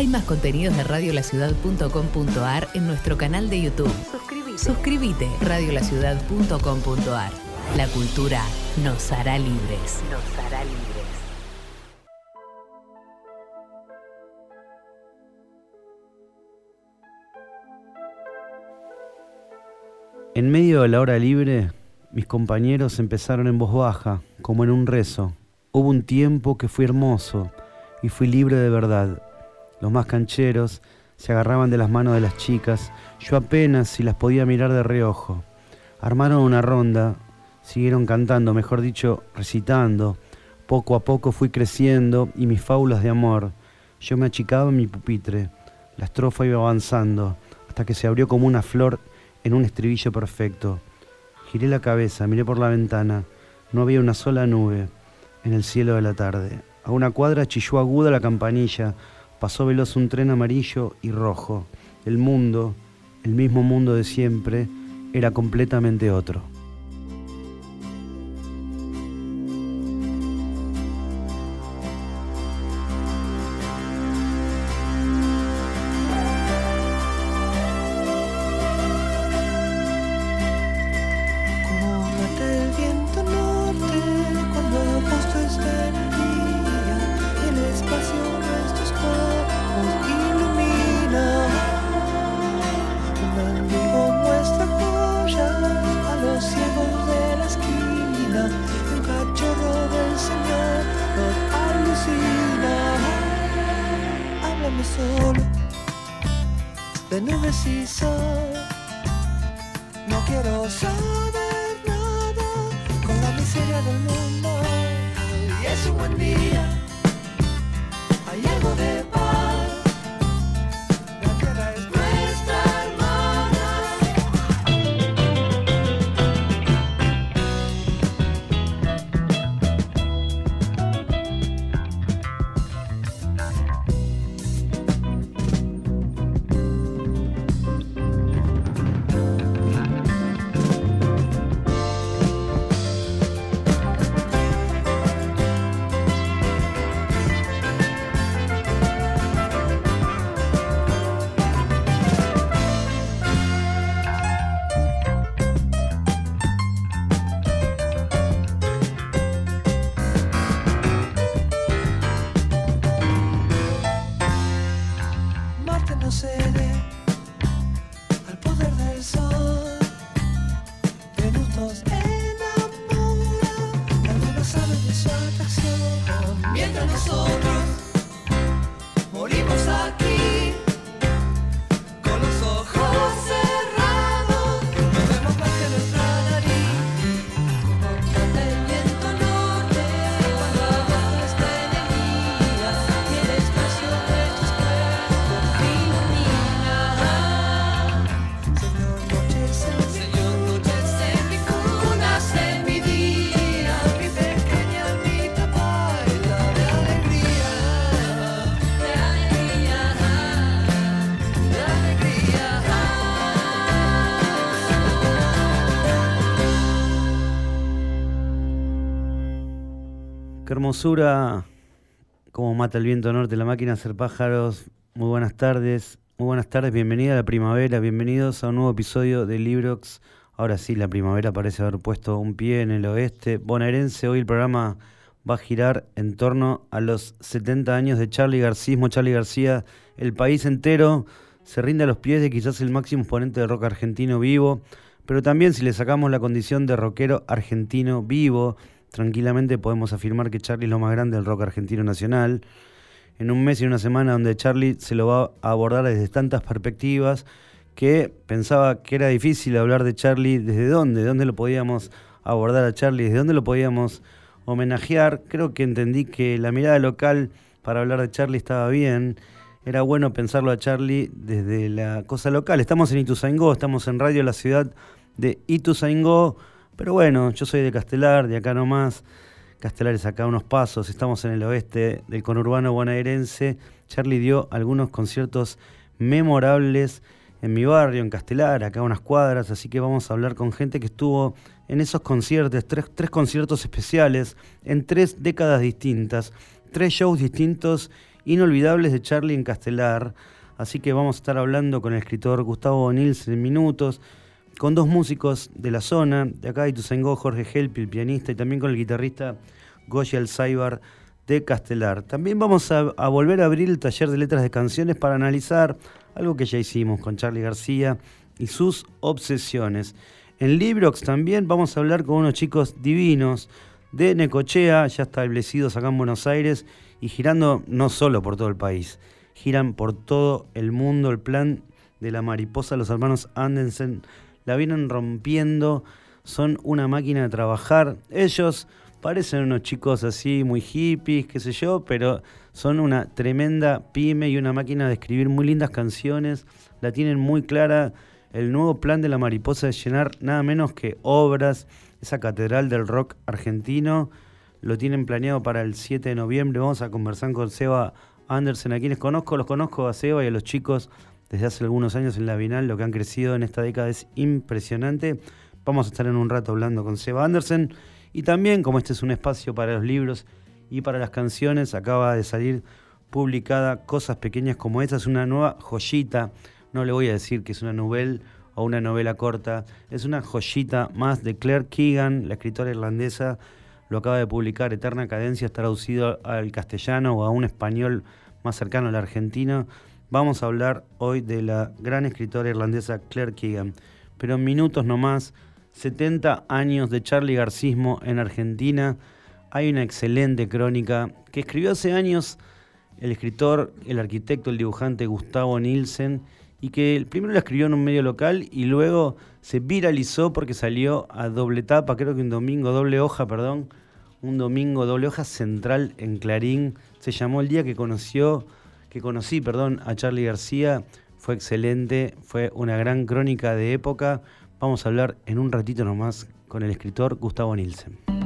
Hay más contenidos de radiolaciudad.com.ar en nuestro canal de YouTube. Suscríbete. Suscríbete. radiolaciudad.com.ar. La cultura nos hará libres. Nos hará libres. En medio de la hora libre, mis compañeros empezaron en voz baja, como en un rezo. Hubo un tiempo que fui hermoso y fui libre de verdad. Los más cancheros se agarraban de las manos de las chicas, yo apenas si las podía mirar de reojo. Armaron una ronda, siguieron cantando, mejor dicho, recitando. Poco a poco fui creciendo y mis fábulas de amor. Yo me achicaba en mi pupitre. La estrofa iba avanzando hasta que se abrió como una flor en un estribillo perfecto. Giré la cabeza, miré por la ventana. No había una sola nube en el cielo de la tarde. A una cuadra chilló aguda la campanilla. Pasó veloz un tren amarillo y rojo. El mundo, el mismo mundo de siempre, era completamente otro. No quiero saber nada con la miseria del mundo. Y es un buen día. Hay algo de hermosura, como mata el viento norte, la máquina hacer pájaros. Muy buenas tardes, muy buenas tardes, bienvenida a la primavera, bienvenidos a un nuevo episodio de Librox. Ahora sí, la primavera parece haber puesto un pie en el oeste bonaerense. Hoy el programa va a girar en torno a los 70 años de Charlie García. Charlie García, el país entero se rinde a los pies de quizás el máximo exponente de rock argentino vivo, pero también si le sacamos la condición de rockero argentino vivo, tranquilamente podemos afirmar que Charlie es lo más grande del rock argentino nacional. En un mes y una semana donde Charlie se lo va a abordar desde tantas perspectivas que pensaba que era difícil hablar de Charlie desde dónde, de dónde lo podíamos abordar a Charlie, desde dónde lo podíamos homenajear. Creo que entendí que la mirada local para hablar de Charlie estaba bien. Era bueno pensarlo a Charlie desde la cosa local. Estamos en Ituzaingó, estamos en Radio La Ciudad de Ituzaingó pero bueno, yo soy de Castelar, de acá nomás. Castelar es acá unos pasos, estamos en el oeste del conurbano bonaerense. Charlie dio algunos conciertos memorables en mi barrio, en Castelar, acá unas cuadras, así que vamos a hablar con gente que estuvo en esos conciertos, tres, tres conciertos especiales en tres décadas distintas, tres shows distintos inolvidables de Charlie en Castelar. Así que vamos a estar hablando con el escritor Gustavo Nilsen en minutos, con dos músicos de la zona, de acá de Ituzaingó, Jorge Helpi, el pianista, y también con el guitarrista Goya Alzaibar de Castelar. También vamos a, a volver a abrir el taller de letras de canciones para analizar algo que ya hicimos con Charlie García y sus obsesiones. En Librox también vamos a hablar con unos chicos divinos de Necochea, ya establecidos acá en Buenos Aires y girando no solo por todo el país, giran por todo el mundo. El plan de la mariposa, los hermanos Andersen la vienen rompiendo, son una máquina de trabajar. Ellos parecen unos chicos así muy hippies, qué sé yo, pero son una tremenda pyme y una máquina de escribir muy lindas canciones, la tienen muy clara el nuevo plan de la mariposa es llenar nada menos que obras, esa catedral del rock argentino. Lo tienen planeado para el 7 de noviembre. Vamos a conversar con Seba Andersen, a quienes conozco. Los conozco a Seba y a los chicos desde hace algunos años en la Binal. Lo que han crecido en esta década es impresionante. Vamos a estar en un rato hablando con Seba Andersen. Y también, como este es un espacio para los libros y para las canciones, acaba de salir publicada Cosas Pequeñas como esta. Es una nueva joyita no le voy a decir que es una novela o una novela corta, es una joyita más de Claire Keegan, la escritora irlandesa, lo acaba de publicar, Eterna Cadencia, traducido al castellano o a un español más cercano al argentino. Vamos a hablar hoy de la gran escritora irlandesa Claire Keegan, pero en minutos nomás, 70 años de Charlie Garcismo en Argentina, hay una excelente crónica que escribió hace años el escritor, el arquitecto, el dibujante Gustavo Nielsen, y que primero la escribió en un medio local y luego se viralizó porque salió a doble tapa, creo que un domingo, doble hoja, perdón, un domingo, doble hoja central en Clarín. Se llamó el día que conoció, que conocí, perdón, a Charlie García. Fue excelente, fue una gran crónica de época. Vamos a hablar en un ratito nomás con el escritor Gustavo Nielsen.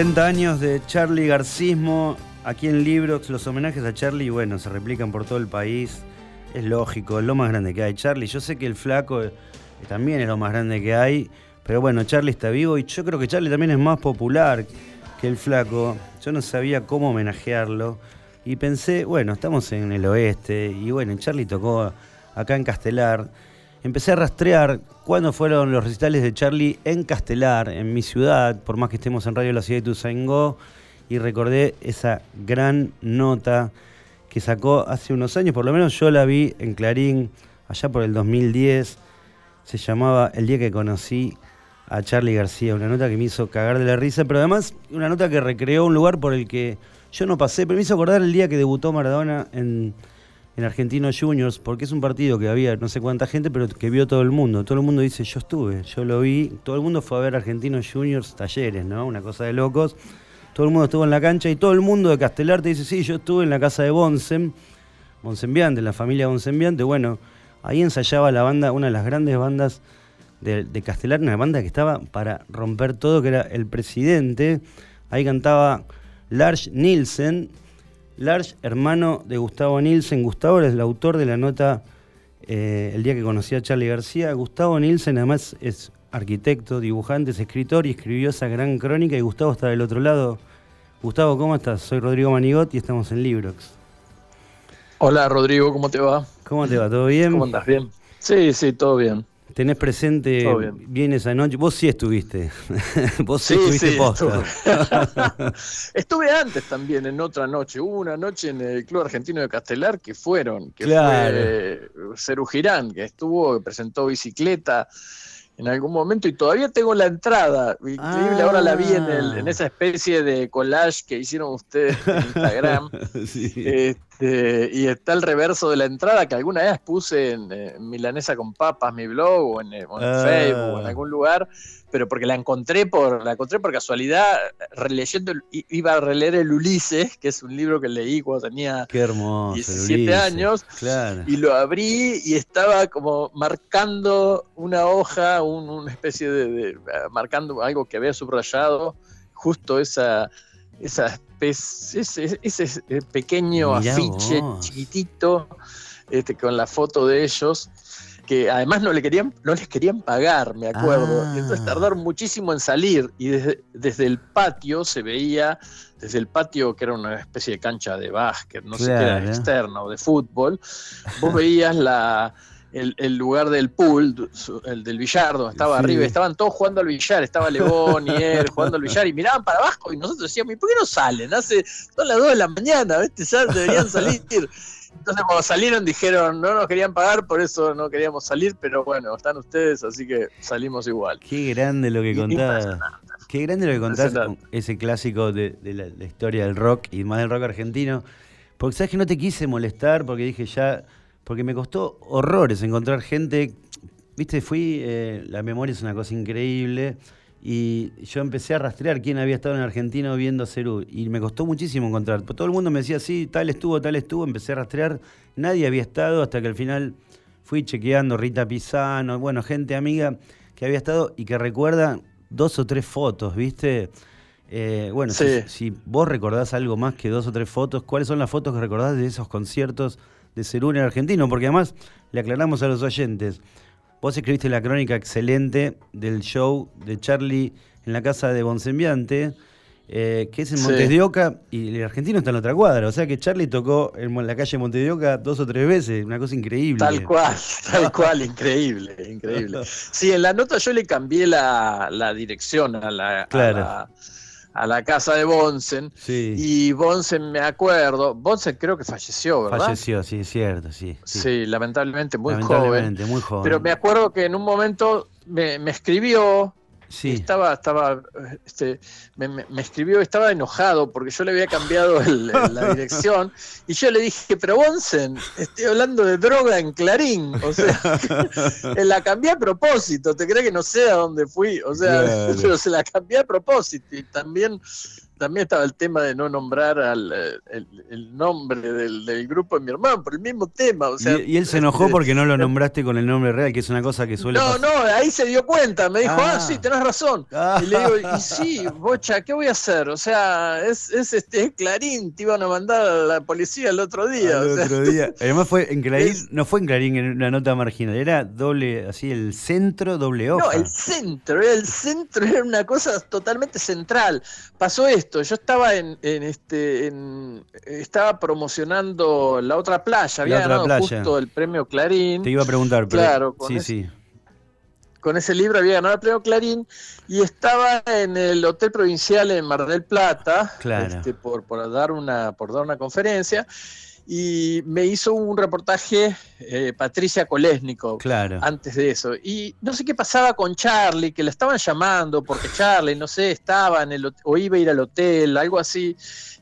70 años de Charlie Garcismo, aquí en Librox, los homenajes a Charlie, bueno, se replican por todo el país, es lógico, es lo más grande que hay. Charlie, yo sé que el flaco también es lo más grande que hay, pero bueno, Charlie está vivo y yo creo que Charlie también es más popular que el flaco. Yo no sabía cómo homenajearlo y pensé, bueno, estamos en el oeste y bueno, Charlie tocó acá en Castelar empecé a rastrear cuándo fueron los recitales de Charlie en Castelar, en mi ciudad, por más que estemos en Radio La Ciudad de Tuzaingó. y recordé esa gran nota que sacó hace unos años, por lo menos yo la vi en Clarín, allá por el 2010, se llamaba El día que conocí a Charlie García, una nota que me hizo cagar de la risa, pero además una nota que recreó un lugar por el que yo no pasé, pero me hizo acordar el día que debutó Maradona en, en Argentinos Juniors, porque es un partido que había no sé cuánta gente, pero que vio todo el mundo. Todo el mundo dice, yo estuve, yo lo vi, todo el mundo fue a ver Argentinos Juniors talleres, ¿no? Una cosa de locos. Todo el mundo estuvo en la cancha y todo el mundo de Castelar te dice, sí, yo estuve en la casa de Bonsen, Bonsembiante, la familia Bonsembiante. Bueno, ahí ensayaba la banda, una de las grandes bandas de, de Castelar, una banda que estaba para romper todo, que era El Presidente. Ahí cantaba Lars Nielsen, Lars, hermano de Gustavo Nielsen. Gustavo es el autor de la nota eh, El día que conocí a Charlie García. Gustavo Nielsen además es arquitecto, dibujante, es escritor y escribió esa gran crónica y Gustavo está del otro lado. Gustavo, ¿cómo estás? Soy Rodrigo Manigot y estamos en Librox. Hola Rodrigo, ¿cómo te va? ¿Cómo te va? ¿Todo bien? ¿Cómo andas? ¿Bien? Sí, sí, todo bien. ¿Tenés presente bien. esa noche? Vos sí estuviste. Vos sí, estuviste posta. Estuve. estuve. antes también en otra noche. Hubo una noche en el Club Argentino de Castelar que fueron, que fue Cerú Girán, que estuvo, que presentó bicicleta en algún momento y todavía tengo la entrada. Increíble, ahora la vi en, el, en, ah. esa especie de collage que hicieron ustedes en Instagram. este, y está el reverso de la entrada que alguna vez puse en, Milanesa con Papas, mi blog, o en, en ah. Facebook, o en algún lugar pero porque la encontré por la encontré por casualidad releyendo iba a releer el Ulises que es un libro que leí cuando tenía 17 años y lo abrí y estaba como marcando una hoja una especie de, marcando algo que había subrayado justo esa esa especie ese, pequeño afiche chiquitito este, con la foto de ellos que además no, le querían, no les querían pagar, me acuerdo. Ah. Entonces tardaron muchísimo en salir y desde, desde, el patio se veía, desde el patio que era una especie de cancha de básquet, no sé qué era, externa o de fútbol, vos veías la, el, lugar del pool, el del billardo, estaba arriba, estaban todos jugando al billar, estaba Lebón y él jugando al billar y miraban para abajo y nosotros decíamos, ¿y por qué no salen? Hace, son las 2 de la mañana, ¿viste? Ya deberían salir. Entonces cuando salieron dijeron, no nos querían pagar, por eso no queríamos salir, pero bueno, están ustedes, así que salimos igual. Qué grande lo que contás. Qué grande lo que contás, ese clásico de, la, historia del rock y más del rock argentino. Porque sabes que no te quise molestar, porque dije ya, porque me costó horrores encontrar gente, viste, fui, eh, la memoria es una cosa increíble. Y yo empecé a rastrear quién había estado en Argentina viendo Cerú. Y me costó muchísimo encontrar. Todo el mundo me decía, sí, tal estuvo, tal estuvo. Empecé a rastrear. Nadie había estado hasta que al final fui chequeando Rita Pisano, bueno, gente amiga que había estado y que recuerda dos o tres fotos, ¿viste? Eh, bueno, si, vos recordás algo más que dos o tres fotos, ¿cuáles son las fotos que recordás de esos conciertos de Cerú en argentino? Porque además le aclaramos a los oyentes. Vos escribiste la crónica excelente del show de Charlie en la casa de Bonsembiante, eh, que es en Montes de Oca, y el argentino está en otra cuadra. O sea que Charlie tocó en la calle Montes de Oca dos o tres veces, una cosa increíble. Tal cual, tal cual, increíble, increíble. Sí, en la nota yo le cambié la, dirección a la, a a la casa de Bonsen. Y Bonsen, me acuerdo, Bonsen creo que falleció, ¿verdad? Falleció, sí, es cierto, sí. Sí, lamentablemente, muy lamentablemente, muy joven. Pero me acuerdo que en un momento me, me escribió estaba, estaba, este, me, escribió, estaba enojado porque yo le había cambiado la dirección y yo le dije, pero Bonsen, estoy hablando de droga en Clarín, o sea, la cambié a propósito, ¿te crees que no sé a dónde fui? O sea, pero se la cambié a propósito y también también estaba el tema de no nombrar al, eh, el, nombre del, grupo de mi hermano por el mismo tema. O sea, y, él se enojó este, porque no lo nombraste con el nombre real, que es una cosa que suele No, no, ahí se dio cuenta, me dijo, ah, ah sí, tenés razón. Y le digo, y sí, Bocha, ¿qué voy a hacer? O sea, es, es este Clarín, te iban a mandar a la policía el otro día. El otro día. Además fue en Clarín, no fue en Clarín en una nota marginal, era doble, así, el centro, doble hoja. No, el centro, el centro era una cosa totalmente central. Pasó esto yo estaba en, este, estaba promocionando la otra playa, había ganado justo el premio Clarín. Te iba a preguntar, pero claro, sí, sí. con ese libro había ganado el premio Clarín y estaba en el Hotel Provincial en Mar del Plata este, por, por, dar una, por dar una conferencia y me hizo un reportaje eh, Patricia Kolesnikov claro. antes de eso. Y no sé qué pasaba con Charlie, que la estaban llamando porque Charlie, no sé, estaba en el o iba a ir al hotel, algo así.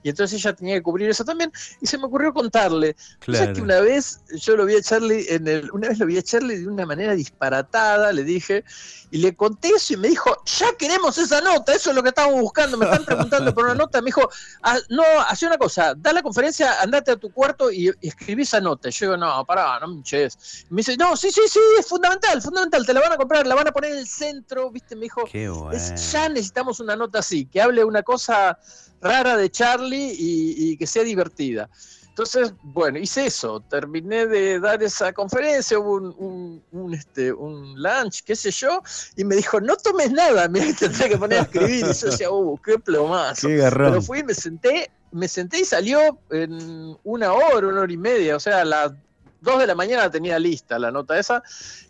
Y entonces ella tenía que cubrir eso también. Y se me ocurrió contarle. Claro. que una vez yo lo vi a Charlie, en el, una vez lo vi a Charlie de una manera disparatada, le dije, y le conté eso y me dijo, ya queremos esa nota, eso es lo que estamos buscando, me están preguntando por una nota. Me dijo, ah, no, hace una cosa, da la conferencia, andate a tu cuarto y, escribí esa nota. Y yo digo, no, pará, no me hinches. Me dice, no, sí, sí, sí, es fundamental, fundamental, te la van a comprar, la van a poner en el centro, viste, me dijo, ya necesitamos una nota así, que hable una cosa rara de Charlie y, que sea divertida. Entonces, bueno, hice eso, terminé de dar esa conferencia, hubo un, este, un lunch, qué sé yo, y me dijo, no tomes nada, mira, tendré que poner a escribir, y yo decía, uh, qué plomazo. Pero fui, me senté, me senté y salió en una hora, una hora y media, o sea, la dos de la mañana tenía lista la nota esa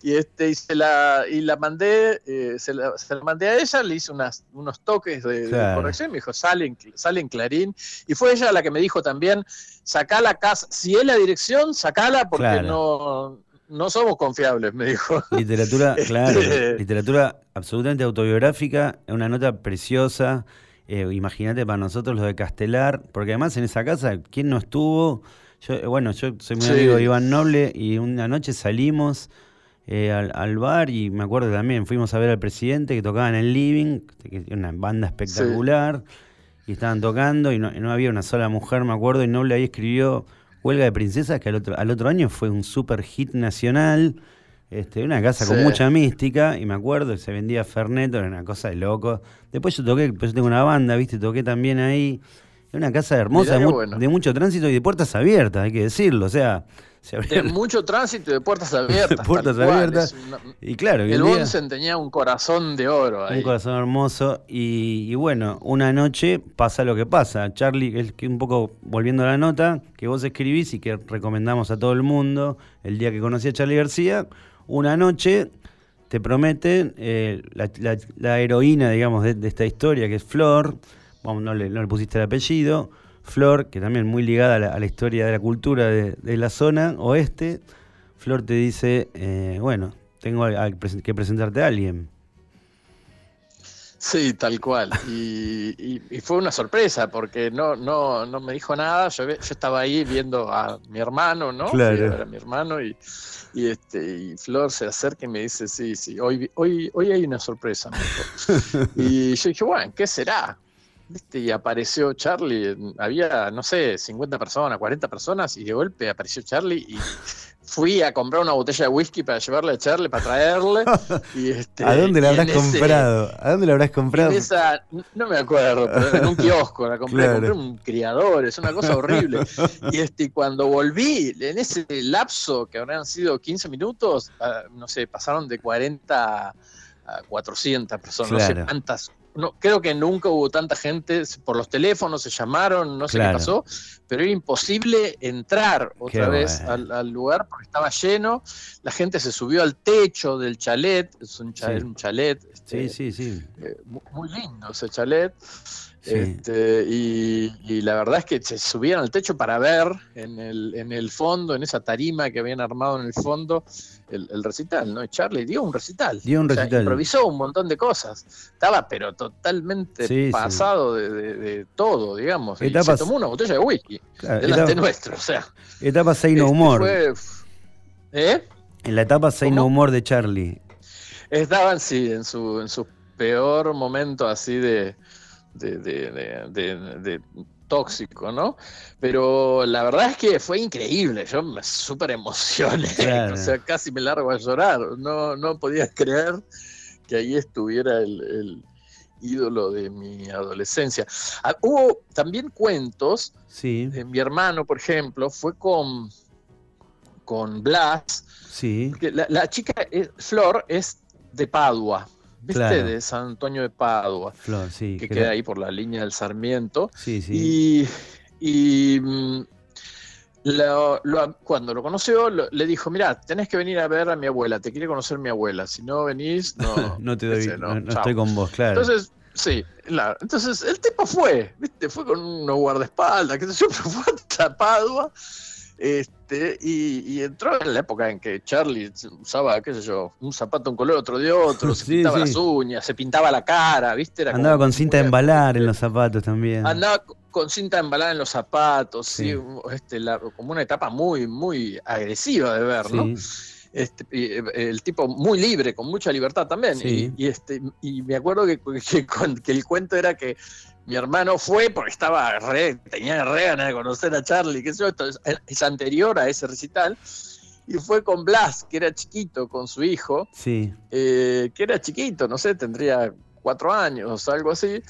y este y se la y la mandé eh, se, la, mandé a ella le hice unas, unos toques de, corrección me dijo sale en, sale en Clarín y fue ella la que me dijo también sacá la casa si es la dirección sacala porque no no somos confiables, me dijo. Literatura, este, claro, literatura absolutamente autobiográfica, una nota preciosa. Eh, imagínate para nosotros lo de Castelar, porque además en esa casa, ¿quién no estuvo? Yo, eh, bueno, yo soy muy amigo de Iván Noble y una noche salimos eh, al, bar y me acuerdo también, fuimos a ver al presidente que tocaba en el living, que una banda espectacular, y estaban tocando y no, había una sola mujer, me acuerdo, y Noble ahí escribió Huelga de Princesas, que al otro, al otro año fue un super hit nacional. Este, una casa con mucha mística, y me acuerdo, se vendía Fernet, era una cosa de loco. Después yo toqué, pues yo tengo una banda, viste, toqué también ahí. Es una casa hermosa, de, mucho tránsito y de puertas abiertas, hay que decirlo. O sea, de mucho tránsito y de puertas abiertas. puertas abiertas. y claro, el Bonsen tenía un corazón de oro ahí. Un corazón hermoso. Y, bueno, una noche pasa lo que pasa. Charlie, es que un poco volviendo a la nota que vos escribís y que recomendamos a todo el mundo el día que conocí a Charlie García, una noche te prometen eh, la, heroína, digamos, de, de esta historia, que es Flor no le, pusiste el apellido, Flor, que también muy ligada a la, historia de la cultura de, la zona oeste, Flor te dice, eh, bueno, tengo que presentarte a alguien. Sí, tal cual. Y, fue una sorpresa porque no, no, no me dijo nada. Yo, yo estaba ahí viendo a mi hermano, ¿no? Claro. mi hermano y, y, este, y Flor se acerca y me dice, sí, sí, hoy, hoy, hoy hay una sorpresa. y yo dije, bueno, ¿qué será? Y apareció Charlie, había, no sé, 50 personas, 40 personas, y de golpe apareció Charlie y fui a comprar una botella de whisky para llevarle a Charlie, para traerle. Y este, ¿A dónde la habrás comprado? ¿A dónde la habrás comprado? no me acuerdo, pero en un kiosco la compré, compré un criador, es una cosa horrible. Y este, cuando volví, en ese lapso que habrán sido 15 minutos, ah, no sé, pasaron de 40 a 400 personas, no sé cuántas no, creo que nunca hubo tanta gente, por los teléfonos se llamaron, no sé qué pasó, pero era imposible entrar otra vez al, lugar porque estaba lleno, la gente se subió al techo del chalet, es un chalet, un chalet sí, sí, sí. Eh, muy lindo ese chalet, este, y, la verdad es que se subían al techo para ver en el, en el fondo, en esa tarima que habían armado en el fondo, el, recital, ¿no? Y Charlie dio un recital. Dio un recital. improvisó un montón de cosas. Estaba, pero totalmente pasado De, todo, digamos. y se tomó una botella de whisky delante nuestro, o sea. Etapa Say No Humor. ¿Eh? En la etapa Say No Humor de Charlie. Estaban, sí, en su, en su peor momento así de de, tóxico, ¿no? Pero la verdad es que fue increíble, yo me súper emocioné, o sea, casi me largo a llorar, no, no podía creer que ahí estuviera el, ídolo de mi adolescencia. Ah, hubo también cuentos, sí. de mi hermano, por ejemplo, fue con, con Blas, sí. la, la chica, eh, Flor, es de Padua. ¿Viste? De San Antonio de Padua, que queda ahí por la línea del Sarmiento. Sí, sí. Y, y mm, cuando lo conoció, le dijo, mira, tenés que venir a ver a mi abuela, te quiere conocer mi abuela, si no venís, no... no te doy, no, estoy con vos, claro. Entonces, sí, claro. Entonces el tipo fue, ¿viste? Fue con unos guardaespaldas, que se yo, fue hasta Padua, este, y, entró en la época en que Charlie usaba, qué sé yo, un zapato un color, otro de otro, se pintaba las uñas, se pintaba la cara, ¿viste? Andaba con cinta de embalar en los zapatos también. Andaba con cinta embalada en los zapatos, sí. este, como una etapa muy, muy agresiva de ver, ¿no? Este, eh, el tipo muy libre, con mucha libertad también. Y, este, y me acuerdo que, que, el cuento era que mi hermano fue porque estaba re, tenía re ganas de conocer a Charlie, que eso es, anterior a ese recital. Y fue con Blas, que era chiquito, con su hijo, sí. Eh, que era chiquito, no sé, tendría cuatro años, o algo así.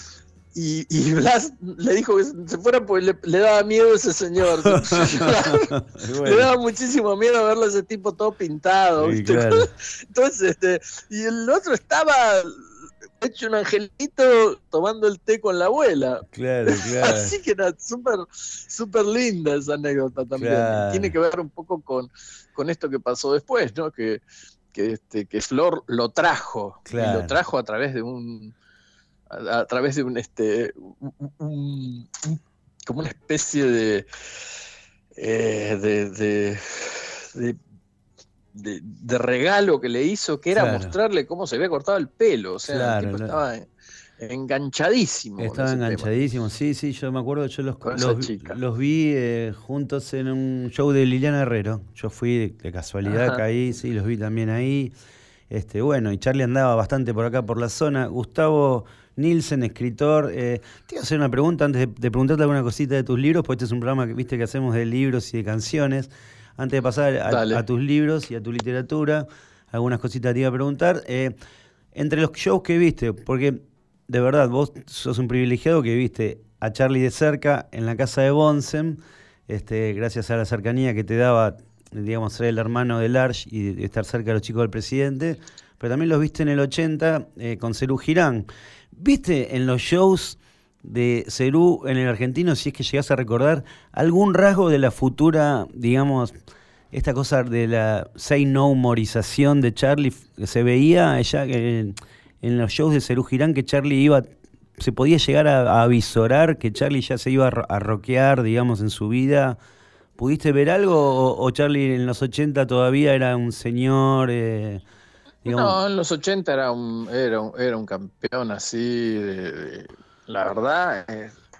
Y, Blas le dijo que se fuera porque le, daba miedo a ese señor. Le daba muchísimo miedo verlo a ese tipo todo pintado. Entonces, este, y el otro estaba hecho un angelito tomando el té con la abuela. Claro, claro. Así que era súper súper linda esa anécdota también. Tiene que ver un poco con, con esto que pasó después, ¿no? Que, que, este, que Flor lo trajo. Y lo trajo a través de un a, través de un este como una especie de, eh, de, de, de, regalo que le hizo, que era mostrarle cómo se había cortado el pelo. O sea, el tipo estaba enganchadísimo. Estaba enganchadísimo, sí, sí, yo me acuerdo, yo los, los, vi eh, juntos en un show de Liliana Herrero. Yo fui de, casualidad, caí, sí, los vi también ahí. Este, bueno, y Charlie andaba bastante por acá por la zona. Gustavo Nielsen, escritor. Eh, te voy a hacer una pregunta antes de, preguntarte alguna cosita de tus libros, porque este es un programa que viste que hacemos de libros y de canciones. Antes de pasar a, tus libros y a tu literatura, algunas cositas te iba a preguntar. Eh, entre los shows que viste, porque de verdad vos sos un privilegiado que viste a Charlie de cerca en la casa de Bonsen, este, gracias a la cercanía que te daba, digamos, ser el hermano de Large y estar cerca de los chicos del presidente, pero también los viste en el 80 eh, con Cerú Girán. ¿Viste en los shows de Cerú en el argentino, si es que llegas a recordar, algún rasgo de la futura, digamos, esta cosa de la say no humorización de Charlie? ¿Se veía ella en, en los shows de Cerú Girán que Charlie iba, se podía llegar a, avisorar que Charlie ya se iba a, rockear, digamos, en su vida? ¿Pudiste ver algo o, Charlie en los 80 todavía era un señor... Eh, no, en los 80 era un, era un, era un campeón así, la verdad.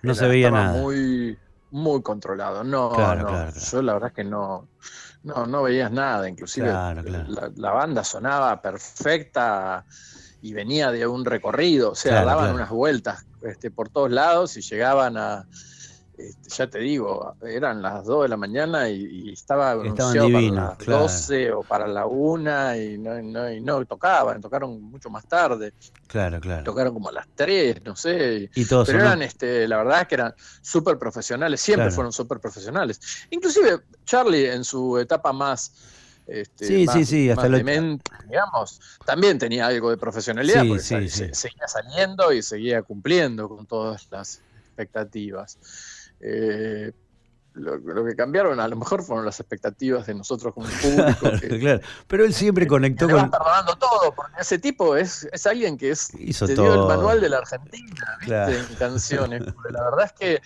No se veía nada. Muy, muy controlado. No, no. Yo la verdad es que no, no, no veías nada. Inclusive la, banda sonaba perfecta y venía de un recorrido. O sea, daban unas vueltas este, por todos lados y llegaban a este, ya te digo, eran las 2 de la mañana y, estaba anunciado para las 12 o para la 1 y no, no, y no tocaban, tocaron mucho más tarde. Claro, claro. Tocaron como a las 3, no sé. Y todos pero eran, este, la verdad es que eran súper profesionales, siempre fueron súper profesionales. Inclusive Charlie en su etapa más... Este, sí, sí, sí, hasta digamos, también tenía algo de profesionalidad, porque seguía saliendo y seguía cumpliendo con todas las expectativas. Eh, lo, que cambiaron a lo mejor fueron las expectativas de nosotros como público. claro, pero él siempre conectó con. perdonando todo, porque ese tipo es, es alguien que es, Hizo te dio el manual de la Argentina, ¿viste? En canciones. la verdad es que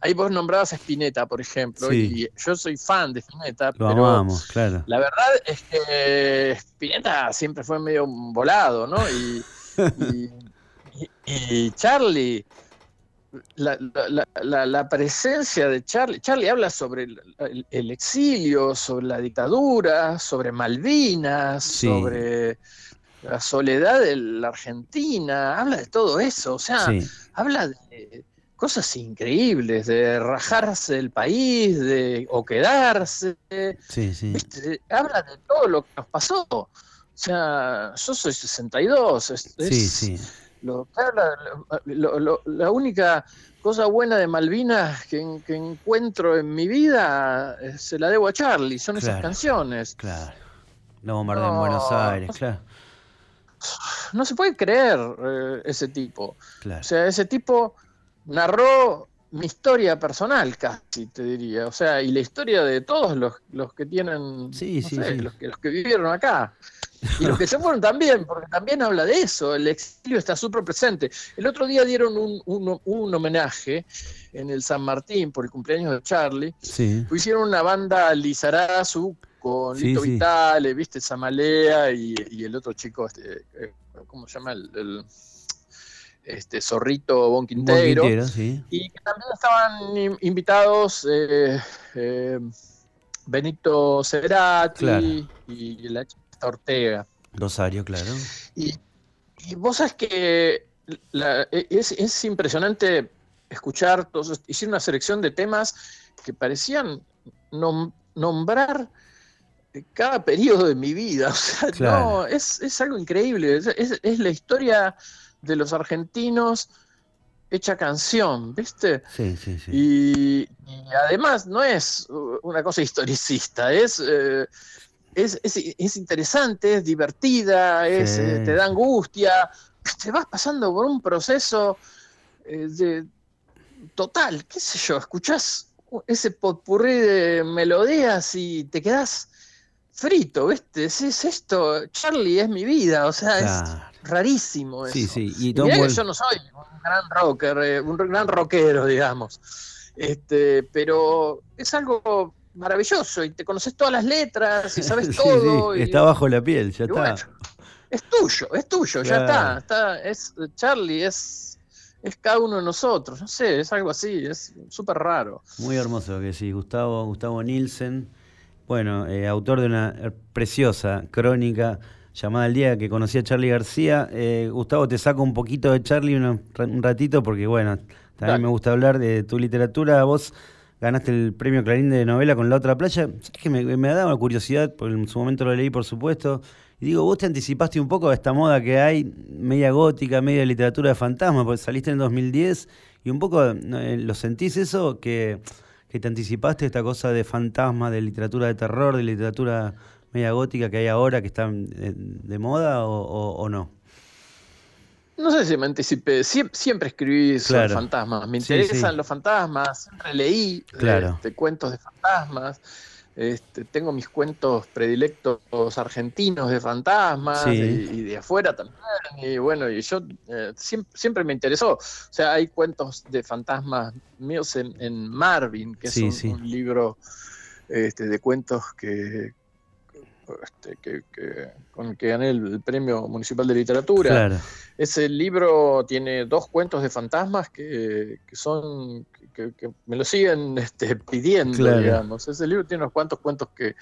ahí vos nombrabas a Spinetta, por ejemplo, y yo soy fan de Spinetta, lo amamos, claro. La verdad es que Spinetta siempre fue medio volado, ¿no? y, y Charlie la, la, la, presencia de Charlie. Charlie habla sobre el, exilio, sobre la dictadura, sobre Malvinas, sobre la soledad de la Argentina, habla de todo eso, o sea, habla de cosas increíbles, de rajarse el país, de o quedarse, habla de todo lo que nos pasó. O sea, yo soy 62, es, es la única cosa buena de Malvinas que, encuentro en mi vida eh, se la debo a Charlie, son esas canciones. Claro. La bombardea en Buenos Aires, claro. No se puede creer eh, ese tipo. O sea, ese tipo narró mi historia personal casi, te diría. O sea, y la historia de todos los, los que tienen, sí, sí, sí. Los, que, los que vivieron acá. Y los que se fueron también, porque también habla de eso, el exilio está súper presente. El otro día dieron un, un, homenaje en el San Martín por el cumpleaños de Charlie. Sí. Hicieron una banda Lizarazu con Lito Vitale, viste, Samalea y, y, el otro chico, este, eh, ¿cómo se llama? el este, Zorrito Bon Quintero, y que también estaban invitados eh, eh, Benito Severati y la chica Ortega. Rosario, claro. Y, vos sabes que e, es, impresionante escuchar, todos, hicieron una selección de temas que parecían nombrar cada periodo de mi vida. O sea, no, es, algo increíble. es la historia de los argentinos hecha canción, ¿viste? Sí, sí, sí. Y, además no es una cosa historicista, es, eh, es, interesante, es divertida, es, eh, te da angustia, te vas pasando por un proceso eh, de, total, qué sé yo, escuchás ese potpurrí de melodías y te quedás frito, ¿viste? Es, esto, Charlie es mi vida, o sea, es rarísimo eso. Sí, sí. Y yo no soy un gran rocker, eh, un gran rockero, digamos. Este, pero es algo maravilloso y te conoces todas las letras y sabes todo. está bajo la piel, ya está. es tuyo, es tuyo, ya está, está. Es Charlie, es, es cada uno de nosotros, no sé, es algo así, es súper raro. Muy hermoso que sí, Gustavo, Gustavo Nielsen, bueno, eh, autor de una preciosa crónica llamada el día que conocí a Charlie García. Eh, Gustavo, te saco un poquito de Charlie un ratito porque, bueno, también me gusta hablar de tu literatura. Vos ganaste el premio Clarín de novela con La Otra Playa. Es que me, me ha dado curiosidad, porque en su momento lo leí, por supuesto. Y digo, vos te anticipaste un poco a esta moda que hay, media gótica, media literatura de fantasma, porque saliste en 2010 y un poco, eh, ¿lo sentís eso? Que, que te anticipaste esta cosa de fantasma, de literatura de terror, de literatura media gótica que hay ahora que están de, moda o, no? No sé si me anticipé, siempre, escribí sobre fantasmas, me interesan los fantasmas, siempre leí este, cuentos de fantasmas, este, tengo mis cuentos predilectos argentinos de fantasmas y, de afuera también, y bueno, y yo eh, siempre, me interesó, o sea, hay cuentos de fantasmas míos en, Marvin, que es un, libro este, de cuentos que, este, que, con el que gané el, Premio Municipal de Literatura. Ese libro tiene dos cuentos de fantasmas que, son que, me lo siguen este, pidiendo, digamos. Ese libro tiene unos cuantos cuentos que,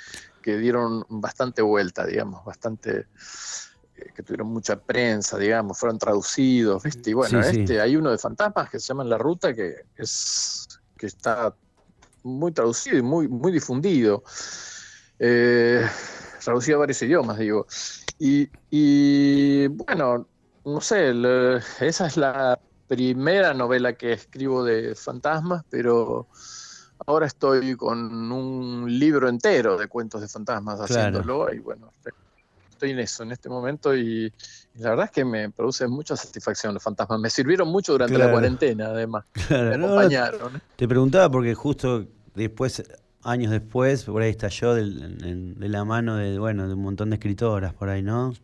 dieron bastante vuelta, digamos, bastante eh, que tuvieron mucha prensa, digamos, fueron traducidos, ¿viste? Y bueno, este, hay uno de fantasmas que se llama La Ruta, que es que está muy traducido y muy, muy difundido. Eh, traducido a varios idiomas, digo. Y, bueno, no sé, esa es la primera novela que escribo de fantasmas, pero ahora estoy con un libro entero de cuentos de fantasmas haciéndolo y bueno, estoy en eso en este momento y, la verdad es que me produce mucha satisfacción los fantasmas. Me sirvieron mucho durante la cuarentena, además. me acompañaron. te preguntaba porque justo después años después, por ahí estalló de, de la mano de, bueno, de un montón de escritoras por ahí, ¿no?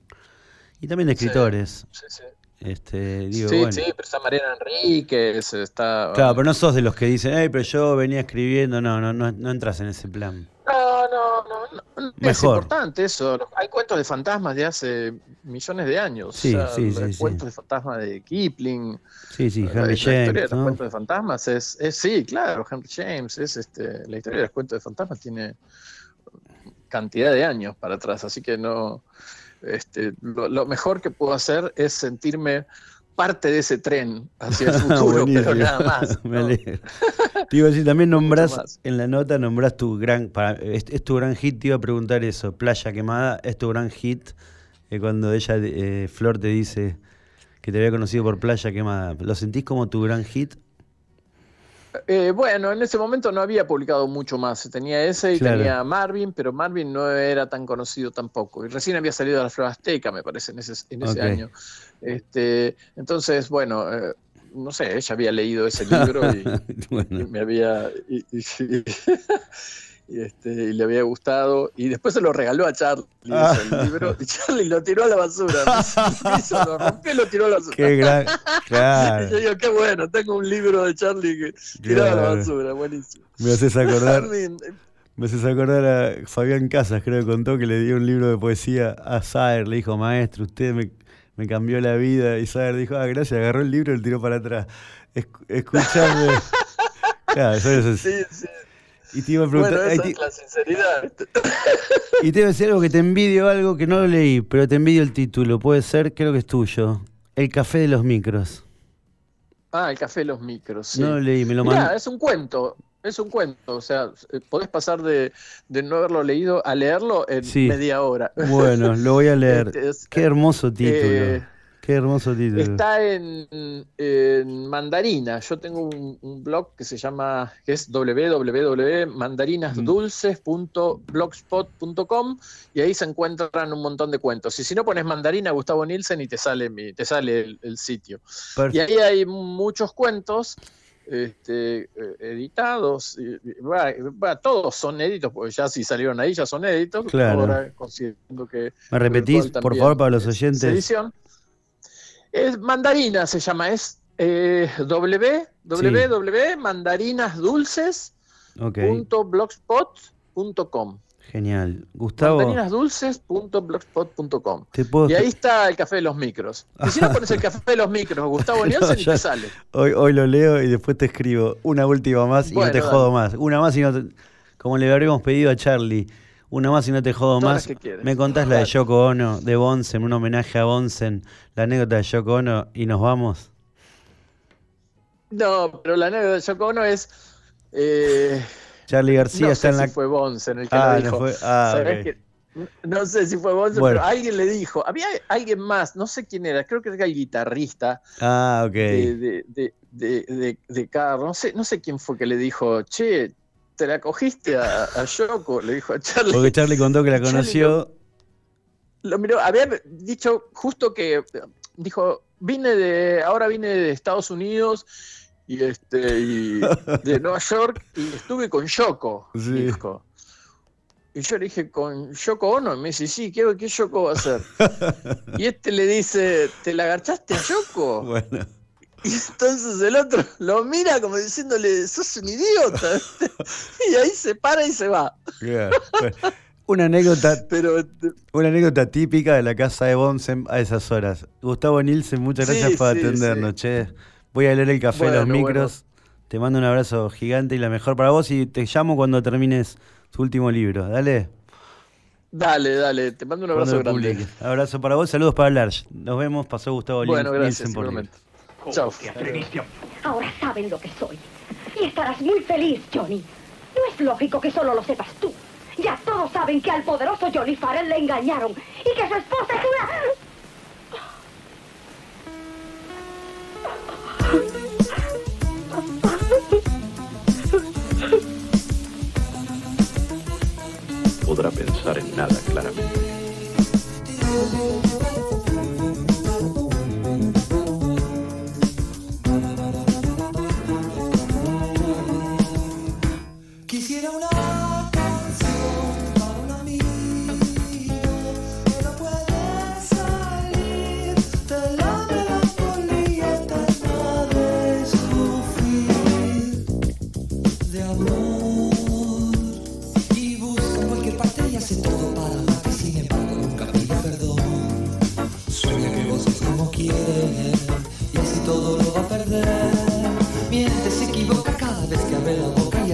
Y también de escritores. Sí, sí. Este, digo, sí, sí, pero está Mariana Enríquez, está... Claro, pero no sos de los que dicen, hey, pero yo venía escribiendo, no, no, no, no entras en ese plan. No, no, no, es importante eso. Hay cuentos de fantasmas de hace millones de años. Sí, sí, sí, Cuentos de fantasmas de Kipling. Sí, sí, Henry la, James. La historia de los cuentos de fantasmas es, es, sí, claro, Henry James, es este, la historia de los cuentos de fantasmas tiene cantidad de años para atrás, así que no, este, lo, mejor que puedo hacer es sentirme parte de ese tren hacia el futuro, pero nada más. Alegro. Te iba a decir, también nombrás, en la nota nombrás tu gran, es, tu gran hit, te iba a preguntar eso, Playa Quemada, es tu gran hit, eh, cuando ella, eh, Flor te dice que te había conocido por Playa Quemada, ¿lo sentís como tu gran hit? Eh, bueno, en ese momento no había publicado mucho más. Tenía ese y tenía Marvin, pero Marvin no era tan conocido tampoco. Y recién había salido a la Flor Azteca, me parece, en ese, en ese año. Este, entonces, bueno, eh, no sé, ella había leído ese libro y, me había... Este, y, le había gustado. Y después se lo regaló a Charlie ah. el libro. Y Charlie lo tiró a la basura. lo rompió y lo tiró a la basura. Qué gran, claro. Y yo digo, qué bueno, tengo un libro de Charlie que tiró a la basura, buenísimo. Me haces acordar. Me haces acordar a Fabián Casas, creo que contó que le dio un libro de poesía a Saer. Le dijo, maestro, usted me, me cambió la vida. Y Saer dijo, ah, gracias, agarró el libro y lo tiró para atrás. escuchame. claro, eso es. Sí, sí. Y te iba a preguntar. Bueno, esa la sinceridad. Y te iba a decir algo que te envidio, algo que no lo leí, pero te envidio el título. Puede ser, creo que es tuyo. El café de los micros. Ah, el café de los micros. Sí. No lo leí, me lo mandé. es un cuento. Es un cuento, o sea, eh, podés pasar de, no haberlo leído a leerlo en media hora. Bueno, lo voy a leer. Qué hermoso título. Eh, Qué hermoso título. Está en, Mandarina. Yo tengo un, blog que se llama, que es www.mandarinasdulces.blogspot.com y ahí se encuentran un montón de cuentos. Y si no pones Mandarina Gustavo Nielsen y te sale, te sale el, sitio. Y ahí hay muchos cuentos. Este, eh, editados, todos son éditos, porque ya si salieron ahí ya son éditos. Claro. que ¿Me repetís, por favor, para los oyentes? Edición. Es mandarina se llama, es eh, www.mandarinasdulces.blogspot.com. Genial. Gustavo. Mandarinasdulces.blogspot.com. Y ahí está el café de los micros. Y si no pones el café de los micros, Gustavo Nielsen, y te sale. Hoy, hoy lo leo y después te escribo una última más y no te jodo más. Una más y no te, Como le habríamos pedido a Charlie. Una más y no te jodo más. Me contás la de Yoko Ono, de Bonsen, un homenaje a Bonsen, la anécdota de Yoko Ono y nos vamos. No, pero la anécdota de Yoko Ono es. Eh, Charlie García está en la. Si fue Bonsen el que ah, lo dijo. No, fue... ah, no sé si fue Bonsen, pero alguien le dijo. Había alguien más, no sé quién era, creo que era el guitarrista. Ah, ok. De, de, de, de, Carlos. No sé, no sé quién fue que le dijo, che, te la cogiste a, a Yoko, le dijo a Charlie. Porque Charlie contó que la conoció. Lo, miró, había dicho justo que dijo, vine de, ahora vine de Estados Unidos y este y de Nueva York y estuve con Yoko, dijo. Y yo le dije, ¿con Yoko Ono? Y me dice, sí, ¿qué, qué Yoko va a hacer? y este le dice, ¿te la agarchaste a Yoko? Bueno. Y entonces el otro lo mira como diciéndole, sos un idiota. y ahí se para y se va. Una anécdota, Pero, una anécdota típica de la casa de Bonsen a esas horas. Gustavo Nielsen, muchas gracias por atendernos, che. Voy a leer el café de los micros. Te mando un abrazo gigante y la mejor para vos y te llamo cuando termines tu último libro. Dale. Dale, dale, te mando un abrazo grande. Abrazo para vos, saludos para Large. Nos vemos, pasó Gustavo bueno, Nielsen por Chao. Ahora saben lo que soy. Y estarás muy feliz, Johnny. No es lógico que solo lo sepas tú. Ya todos saben que al poderoso Johnny Farrell le engañaron y que su esposa es una... Podrá pensar en nada claramente. you don't know.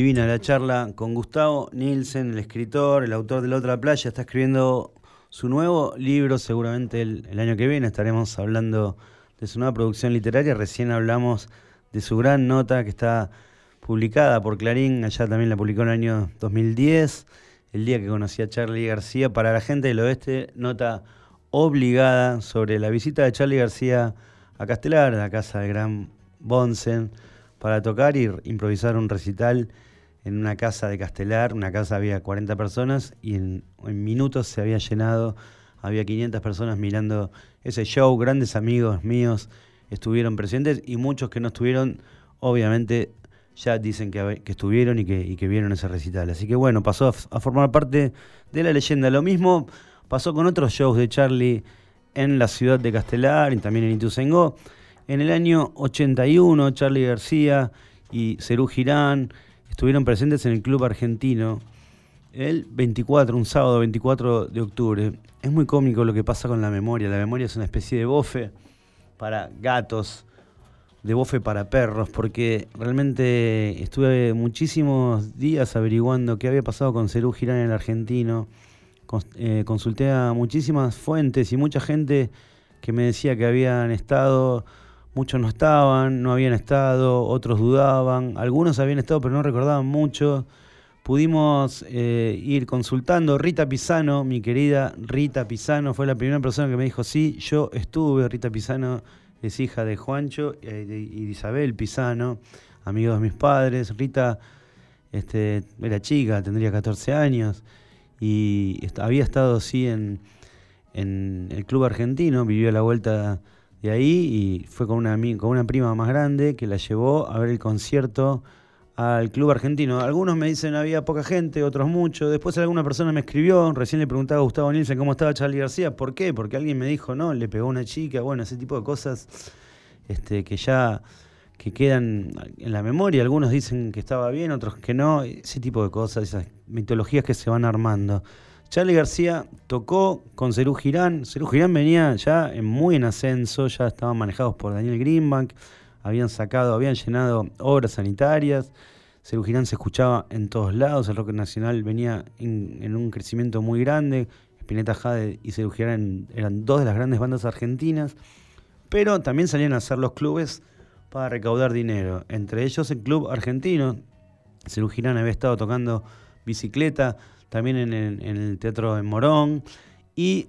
Divina la charla con Gustavo Nielsen, el escritor, el autor de La Otra Playa, está escribiendo su nuevo libro, seguramente el, año que viene estaremos hablando de su nueva producción literaria. Recién hablamos de su gran nota que está publicada por Clarín, allá también la publicó en el año 2010, el día que conocí a Charlie García. Para la gente del oeste, nota obligada sobre la visita de Charlie García a Castelar, a la casa de Gran Bonsen para tocar y improvisar un recital en una casa de Castelar. Una casa había 40 personas y en, minutos se había llenado. Había 500 personas mirando ese show. Grandes amigos míos estuvieron presentes y muchos que no estuvieron, obviamente, ya dicen que, estuvieron y que, vieron ese recital. Así que bueno, pasó a, formar parte de la leyenda. Lo mismo pasó con otros shows de Charlie en la ciudad de Castelar y también en Ituzaingó. En el año 81, Charlie García y Cerú Girán estuvieron presentes en el Club Argentino el 24, un sábado 24 de octubre. Es muy cómico lo que pasa con la memoria. La memoria es una especie de bofe para gatos, de bofe para perros, porque realmente estuve muchísimos días averiguando qué había pasado con Cerú Girán en el argentino. Eh, consulté a muchísimas fuentes y mucha gente que me decía que habían estado Muchos no estaban, no habían estado, otros dudaban, algunos habían estado pero no recordaban mucho. Pudimos eh, ir consultando. Rita Pisano, mi querida Rita Pisano, fue la primera persona que me dijo, sí, yo estuve. Rita Pisano es hija de Juancho y de, Isabel Pisano, amigos de mis padres. Rita este, era chica, tendría 14 años y había estado sí en, en el club argentino, vivió la vuelta de ahí y fue con una, con una prima más grande que la llevó a ver el concierto al club argentino. Algunos me dicen había poca gente, otros mucho. Después alguna persona me escribió, recién le preguntaba a Gustavo Nielsen cómo estaba Charlie García. ¿Por qué? Porque alguien me dijo, no, le pegó una chica, bueno, ese tipo de cosas este, que ya que quedan en la memoria. Algunos dicen que estaba bien, otros que no. Ese tipo de cosas, esas mitologías que se van armando. Charlie García tocó con Cerú Girán. Cerú Girán venía ya en muy en ascenso, ya estaban manejados por Daniel Greenbank, habían sacado, habían llenado obras sanitarias. Cerú Girán se escuchaba en todos lados, el rock nacional venía en, un crecimiento muy grande. Spinetta Jade y Cerú Girán eran dos de las grandes bandas argentinas, pero también salían a hacer los clubes para recaudar dinero. Entre ellos el Club Argentino. Cerú Girán había estado tocando bicicleta también en el, Teatro en Morón. Y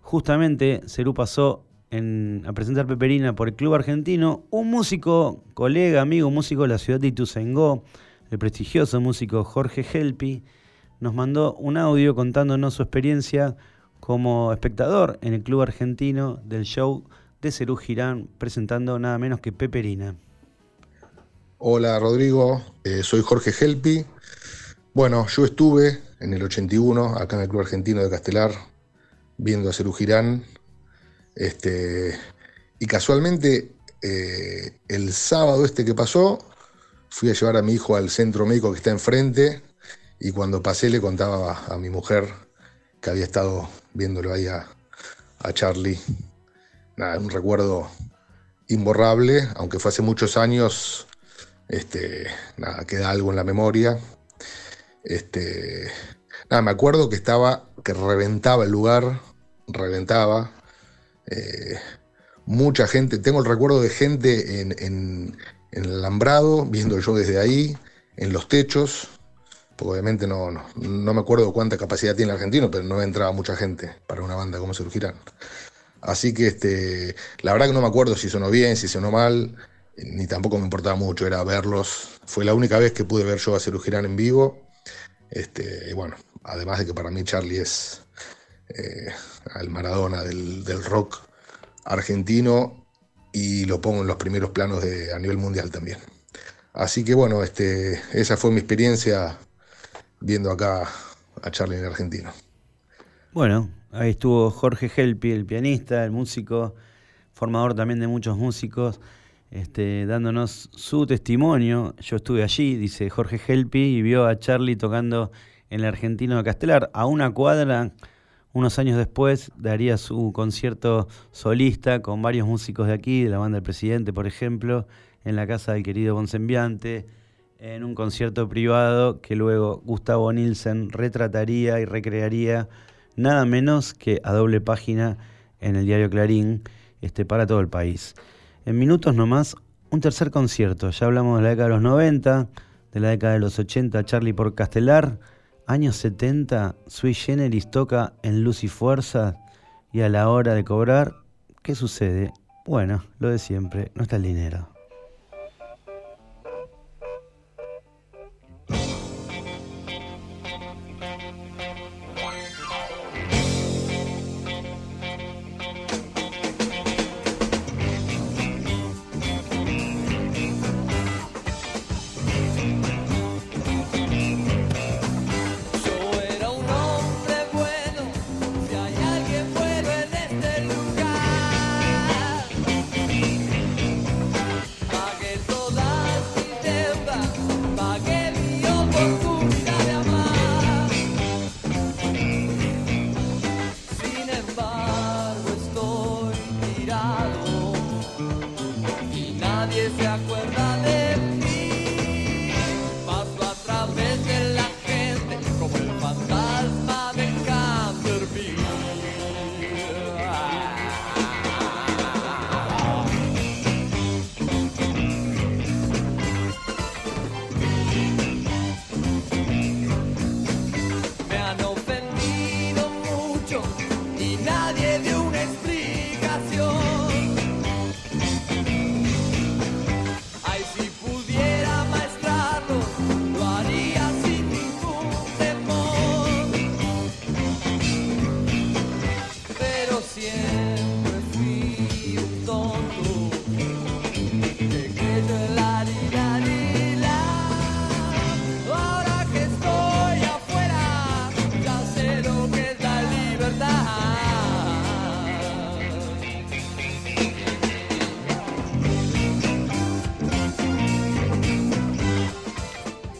justamente Cerú pasó a presentar Peperina por el Club Argentino. Un músico, colega, amigo, músico de la ciudad de Ituzaingó, el prestigioso músico Jorge Helpi, nos mandó un audio contándonos su experiencia como espectador en el Club Argentino del show de Cerú Girán, presentando nada menos que Peperina. Hola Rodrigo, eh, soy Jorge Helpi. Bueno, yo estuve en el 81, acá en el Club Argentino de Castelar, viendo a Cerú Girán. Este, y casualmente, eh, el sábado este que pasó, fui a llevar a mi hijo al centro médico que está enfrente. Y cuando pasé, le contaba a, mi mujer que había estado viéndolo ahí a, Charlie. Nada, un recuerdo imborrable, aunque fue hace muchos años, este, nada, queda algo en la memoria. Este, nada, me acuerdo que estaba, que reventaba el lugar, reventaba. Eh, mucha gente, tengo el recuerdo de gente en, el alambrado, viendo yo desde ahí, en los techos, porque obviamente no, no, me acuerdo cuánta capacidad tiene el argentino, pero no entraba mucha gente para una banda como Surgirán. Así que este, la verdad que no me acuerdo si sonó bien, si sonó mal, ni tampoco me importaba mucho, era verlos. Fue la única vez que pude ver yo a Cerugirán en vivo este, bueno, además de que para mí Charlie es eh, el Maradona del, rock argentino y lo pongo en los primeros planos de, a nivel mundial también. Así que bueno, este, esa fue mi experiencia viendo acá a Charlie en argentino. Bueno, ahí estuvo Jorge Helpi, el pianista, el músico, formador también de muchos músicos. Este, dándonos su testimonio. Yo estuve allí, dice Jorge Helpi, y vio a Charlie tocando en el Argentino de Castelar. A una cuadra, unos años después, daría su concierto solista con varios músicos de aquí, de la banda del presidente, por ejemplo, en la casa del querido Bonsembiante, en un concierto privado que luego Gustavo Nielsen retrataría y recrearía nada menos que a doble página en el diario Clarín este, para todo el país. En minutos nomás, un tercer concierto. Ya hablamos de la década de los 90, de la década de los 80, Charlie por Castelar. Años 70, Sui Generis toca en Luz y Fuerza. Y a la hora de cobrar, ¿qué sucede? Bueno, lo de siempre, no está el dinero.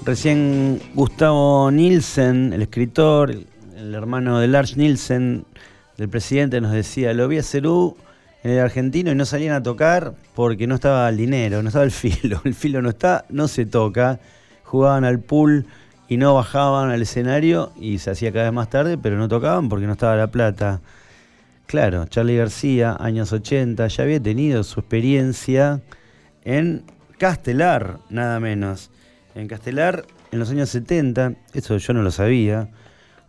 Recién Gustavo Nielsen, el escritor, el hermano de Lars Nielsen, del presidente, nos decía, lo vi a Cerú en el argentino y no salían a tocar porque no estaba el dinero, no estaba el filo. El filo no está, no se toca. Jugaban al pool y no bajaban al escenario y se hacía cada vez más tarde, pero no tocaban porque no estaba la plata. Claro, Charlie García, años 80, ya había tenido su experiencia en Castelar, nada menos en Castelar en los años 70, eso yo no lo sabía,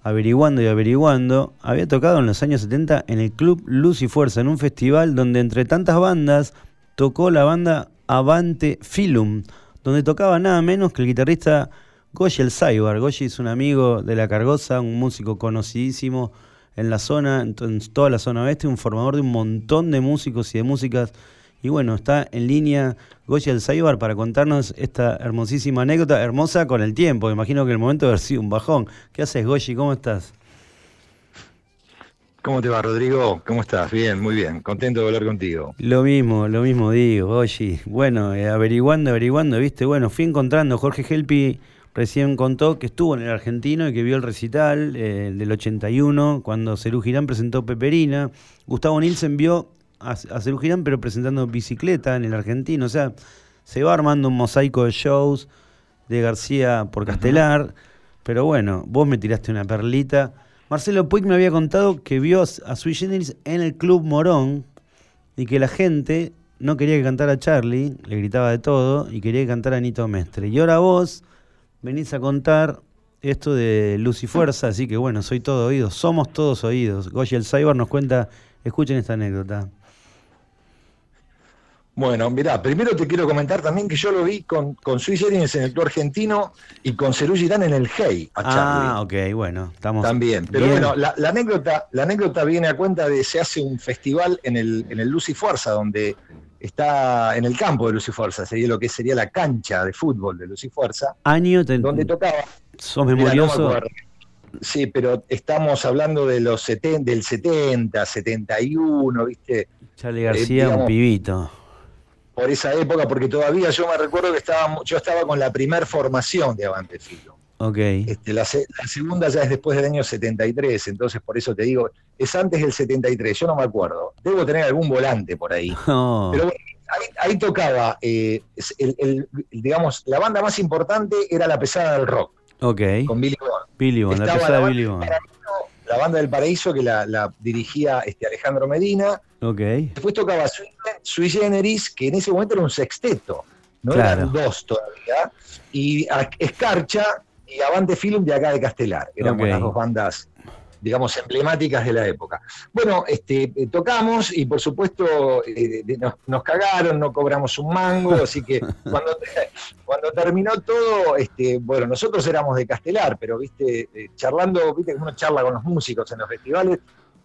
averiguando y averiguando, había tocado en los años 70 en el Club Luz y Fuerza, en un festival donde entre tantas bandas tocó la banda Avante Filum, donde tocaba nada menos que el guitarrista Goshi el Cyber. Goshi es un amigo de la Cargosa, un músico conocidísimo en la zona, en toda la zona oeste, un formador de un montón de músicos y de músicas y bueno, está en línea Goya El para contarnos esta hermosísima anécdota, hermosa con el tiempo. Imagino que el momento de haber sido un bajón. ¿Qué haces, Goyi? ¿Cómo estás? ¿Cómo te va, Rodrigo? ¿Cómo estás? Bien, muy bien. Contento de hablar contigo. Lo mismo, lo mismo digo, Goyi. Bueno, eh, averiguando, averiguando, viste, bueno, fui encontrando. Jorge Helpi recién contó que estuvo en el argentino y que vio el recital eh, del 81 cuando Cerú Girán presentó Peperina. Gustavo Nielsen vio a, a Girán, pero presentando bicicleta en el argentino. O sea, se va armando un mosaico de shows de García por Castelar. Pero bueno, vos me tiraste una perlita. Marcelo Puig me había contado que vio a Sui Generis en el Club Morón y que la gente no quería que cantara Charlie, le gritaba de todo y quería que cantara Nito Mestre. Y ahora vos venís a contar esto de Luz y Fuerza, así que bueno, soy todo oídos, somos todos oídos. Goya el Cyber nos cuenta, escuchen esta anécdota. Bueno, mirá, primero te quiero comentar también que yo lo vi con, con Sui en el club argentino y con Cerú Girán en el Hey a Charlie. Ah, ok, bueno, estamos. También. Pero bueno, la, anécdota, la anécdota viene a cuenta de se hace un festival en el, en el Luz y Fuerza, donde está en el campo de Luz y Fuerza, sería lo que sería la cancha de fútbol de Luz y Fuerza. Año donde tocaba. Sos memorioso. sí, pero estamos hablando de los del 70, 71, ¿viste? Charlie García, eh, un pibito por esa época, porque todavía yo me recuerdo que estaba, yo estaba con la primer formación de Avante Filo. Ok. Este, la, segunda ya es después del año 73, entonces por eso te digo, es antes del 73, yo no me acuerdo. Debo tener algún volante por ahí. Pero bueno, ahí, tocaba, eh, el, digamos, la banda más importante era La Pesada del Rock. Ok. Con Billy Bond. Billy Bond, la pesada de Billy Bond. La banda del Paraíso que la, dirigía este, Alejandro Medina. Ok. Después tocaba Sui, Generis, que en ese momento era un sexteto. No eran dos todavía. Y Escarcha, y Avante Film de acá de Castelar. Éramos las dos bandas, digamos, emblemáticas de la época. Bueno, este, eh, tocamos y por supuesto eh, nos, cagaron, no cobramos un mango, así que cuando, cuando terminó todo, este, bueno, nosotros éramos de Castelar, pero viste, eh, charlando, viste que uno charla con los músicos en los festivales,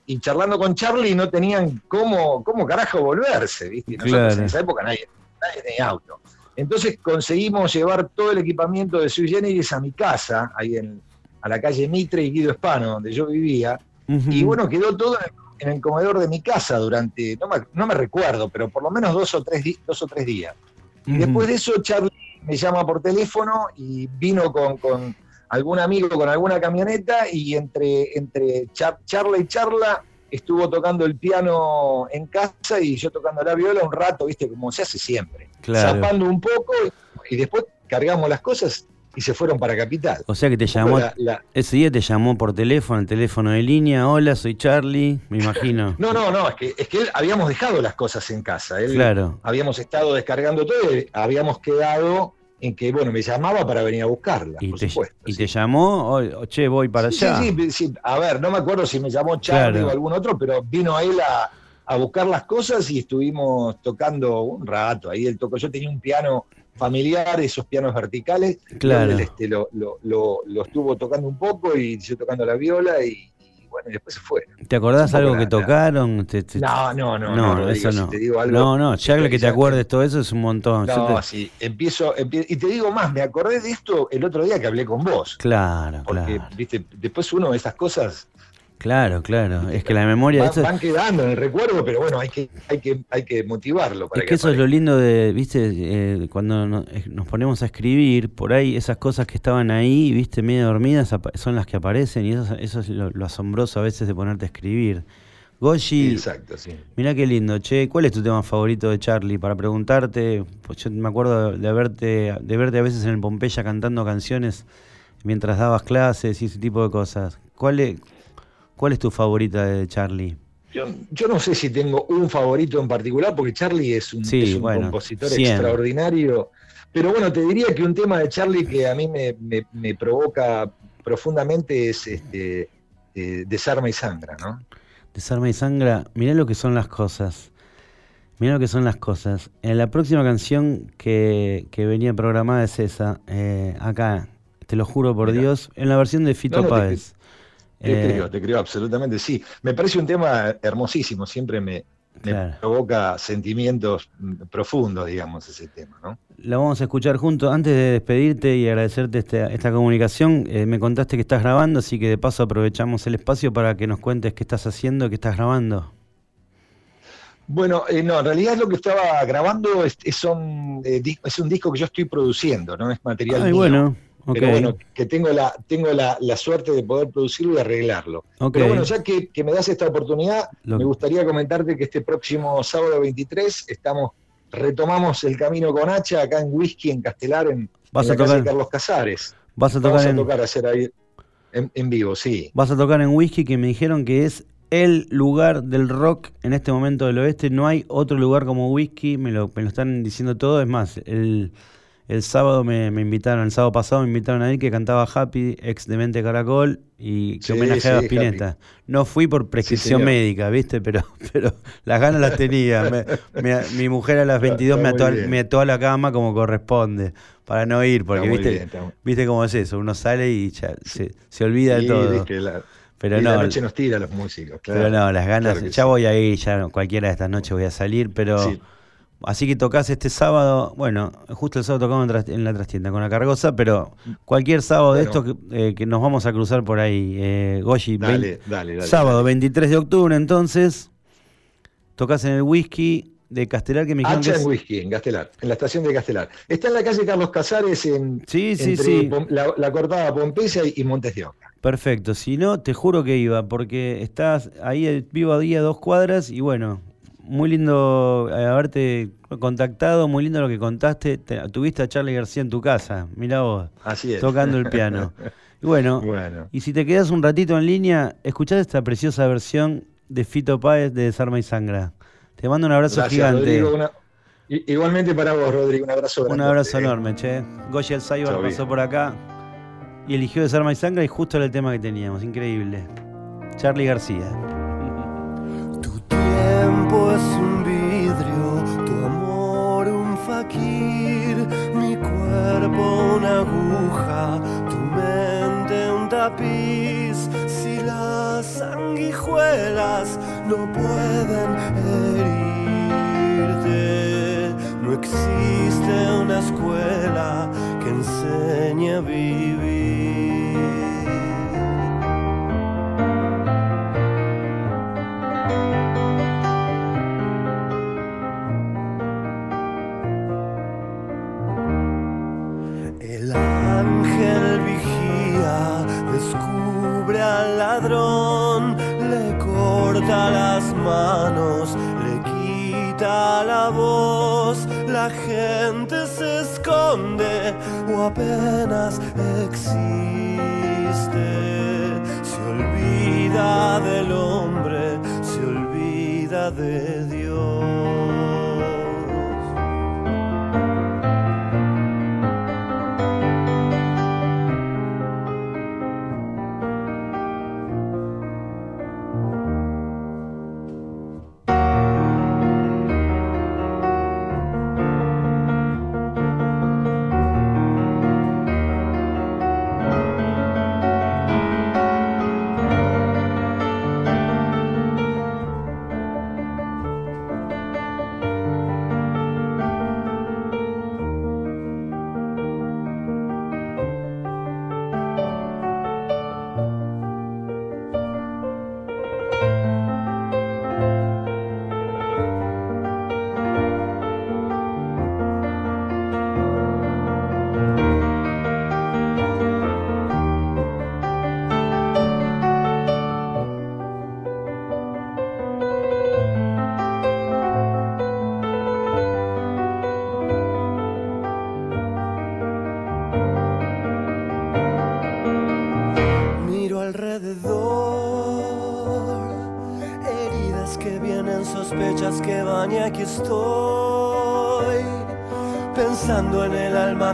y charlando con Charlie no tenían cómo, cómo carajo volverse, ¿viste? Nosotros en esa época nadie, nadie tenía auto. Entonces conseguimos llevar todo el equipamiento de Sui Generis a mi casa, ahí en, a la calle Mitre y Guido Espano, donde yo vivía. Y bueno, quedó todo en el, comedor de mi casa durante, no me, recuerdo, pero por lo menos dos o tres, dos o tres días. Y después de eso, Charlie me llama por teléfono y vino con, algún amigo con alguna camioneta y entre, entre charla y charla estuvo tocando el piano en casa y yo tocando la viola un rato, viste, como se hace siempre. Zapando un poco y, después cargamos las cosas y se fueron para Capital. O sea que te llamó, ese día te llamó por teléfono, el teléfono de línea, hola, soy Charlie, me imagino. no, no, no, es que, es que habíamos dejado las cosas en casa. Él, claro. Habíamos estado descargando todo y habíamos quedado en que, bueno, me llamaba para venir a buscarla, y por te, supuesto. ¿Y te llamó? O, che, voy para allá. Sí, sí, a ver, no me acuerdo si me llamó Charlie o algún otro, pero vino él a, a, buscar las cosas y estuvimos tocando un rato. Ahí él tocó, yo tenía un piano familiar, esos pianos verticales, claro. él este, lo, lo, lo, lo estuvo tocando un poco y yo tocando la viola y, bueno, y después se fue. ¿Te acordás algo que tocaron? no, no, no, no, eso no. no, no, ya que te acuerdes todo eso es un montón. No, sí, empiezo, y te digo más, me acordé de esto el otro día que hablé con vos. Claro, porque, viste, después uno de esas cosas Claro, claro. Es que la memoria. Van, quedando en el recuerdo, pero bueno, hay que, hay que, hay que motivarlo. Para es que, eso es lo lindo de, viste, eh, cuando eh, nos ponemos a escribir, por ahí esas cosas que estaban ahí, viste, medio dormidas, son las que aparecen y eso, eso es lo, asombroso a veces de ponerte a escribir. Goshi, Exacto, sí. mirá qué lindo, che, ¿cuál es tu tema favorito de Charlie? Para preguntarte, pues yo me acuerdo de verte, de verte a veces en el Pompeya cantando canciones mientras dabas clases y ese tipo de cosas. ¿Cuál es, ¿Cuál es tu favorita de Charlie? Yo, no sé si tengo un favorito en particular, porque Charlie es un, compositor extraordinario. Pero bueno, te diría que un tema de Charlie que a mí me, provoca profundamente es este, eh, Desarma y Sangra, ¿no? Desarma y Sangra, mirá lo que son las cosas. Mirá lo que son las cosas. En la próxima canción que, venía programada es esa, eh, acá, te lo juro por Dios, en la versión de Fito Páez. Te creo, te creo, absolutamente sí. Me parece un tema hermosísimo, siempre me, provoca sentimientos profundos, digamos, ese tema, ¿no? Lo vamos a escuchar juntos. Antes de despedirte y agradecerte este, esta comunicación, eh, me contaste que estás grabando, así que de paso aprovechamos el espacio para que nos cuentes qué estás haciendo, qué estás grabando. Bueno, eh, no, en realidad lo que estaba grabando es, son, eh, es un disco que yo estoy produciendo, no es material Ay, bueno. Pero bueno, que tengo la, tengo la, suerte de poder producirlo y arreglarlo. Pero bueno, ya que, me das esta oportunidad, me gustaría comentarte que este próximo sábado 23 estamos, retomamos el camino con Hacha acá en Whisky, en Castelar, en, ¿Vas la a tocar? Carlos Casares. ¿Vas a tocar Vamos a tocar, hacer ahí en, vivo, sí. Vas a tocar en Whisky, que me dijeron que es el lugar del rock en este momento del oeste. No hay otro lugar como Whisky, me lo, me lo están diciendo todo. Es más, el el sábado me, invitaron, el sábado pasado me invitaron a ir que cantaba Happy, ex de Mente Caracol, y que homenajeaba a Spinetta. No fui por prescripción médica, ¿viste? Pero, pero las ganas las tenía. mi mujer a las 22 me, ató, me ató a la cama como corresponde, para no ir, porque viste, viste cómo es eso, uno sale y ya se, se olvida de todo. pero no, la noche nos tira a los músicos. Pero no, las ganas, ya voy a ir, ya cualquiera de estas noches voy a salir, pero Así que tocas este sábado, bueno, justo el sábado tocamos en, la trastienda con la cargosa, pero cualquier sábado de estos eh, que, nos vamos a cruzar por ahí, eh, Goshi. Dale, dale, Sábado 23 de octubre, entonces, tocas en el whisky de Castelar que me dijeron H que es... Whisky, en Castelar, en la estación de Castelar. Está en la calle Carlos Casares, en, sí, sí, sí. La, cortada Pompeya y Montes de Oca. Perfecto, si no, te juro que iba, porque estás ahí, vivo a día dos cuadras y bueno, muy lindo eh, haberte contactado, muy lindo lo que contaste. tuviste a Charlie García en tu casa, mira vos, Así tocando el piano. Y bueno, y si te quedas un ratito en línea, escuchás esta preciosa versión de Fito Páez de Desarma y Sangra. Te mando un abrazo gigante. igualmente para vos, Rodrigo, un abrazo grande. Un abrazo enorme, che. Goya el Cyber pasó por acá y eligió Desarma y Sangra y justo era el tema que teníamos. Increíble. Charlie García. Cuerpo una aguja, tu mente un tapiz las sanguijuelas no pueden herirte. No existe una escuela que enseñe a vivir. Apenas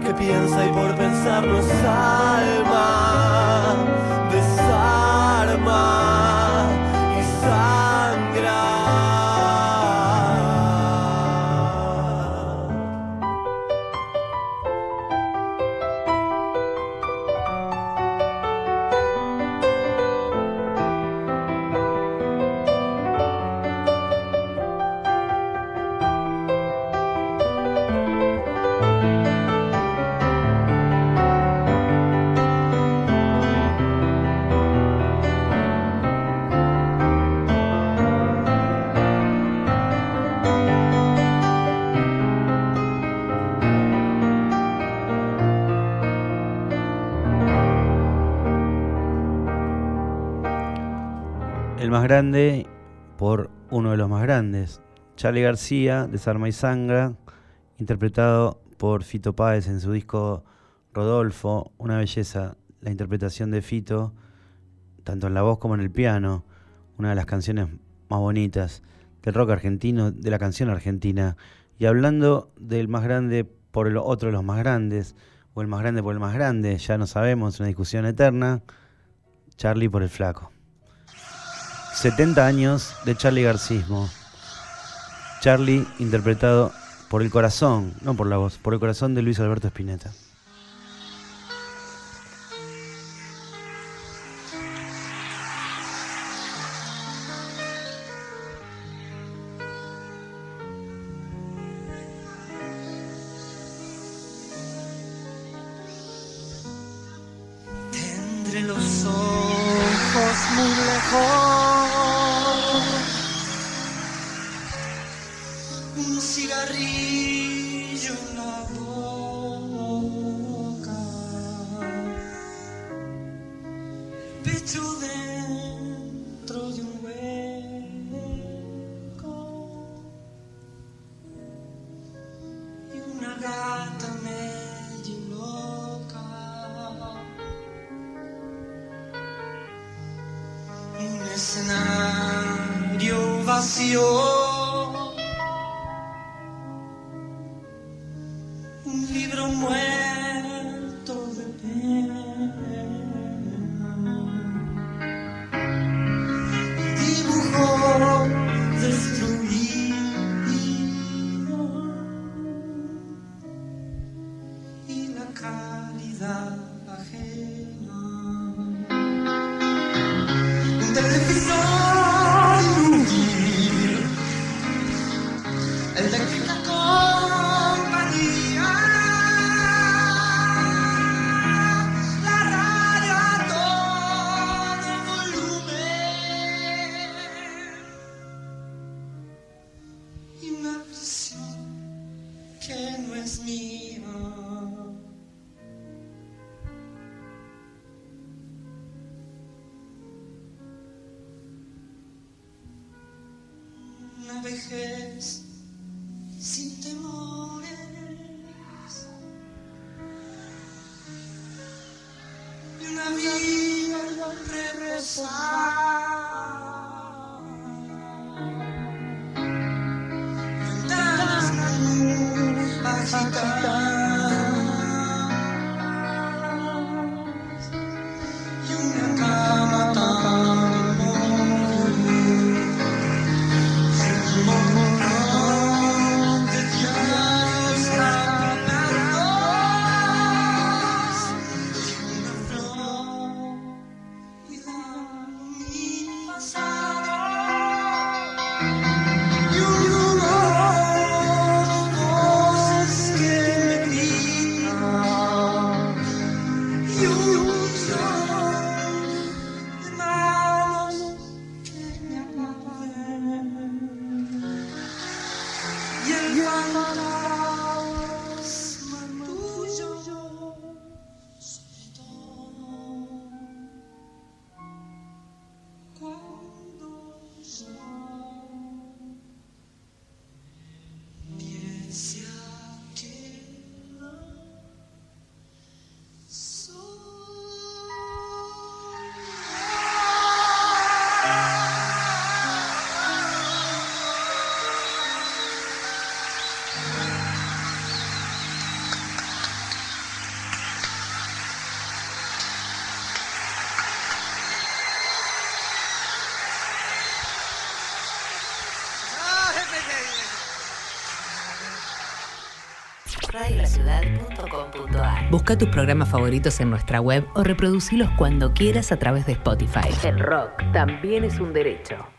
que piensa y por pensar no es alma, grande por uno de los más grandes, Charlie García, Desarma y Sangra, interpretado por Fito Páez en su disco Rodolfo, una belleza, la interpretación de Fito, tanto en la voz como en el piano, una de las canciones más bonitas del rock argentino, de la canción argentina. Y hablando del más grande por el otro de los más grandes, o el más grande por el más grande, ya no sabemos, una discusión eterna, Charlie por el flaco. 70 años de Charlie Garcismo. Charlie interpretado por el corazón, no por la voz, por el corazón de Luis Alberto Spinetta. cigarrillo en la boca, pecho dentro de un hueco. Y una gata medio loca. Y un escenario vacío. Sorry. Busca tus programas favoritos en nuestra web o reproducilos cuando quieras a través de Spotify. El rock también es un derecho.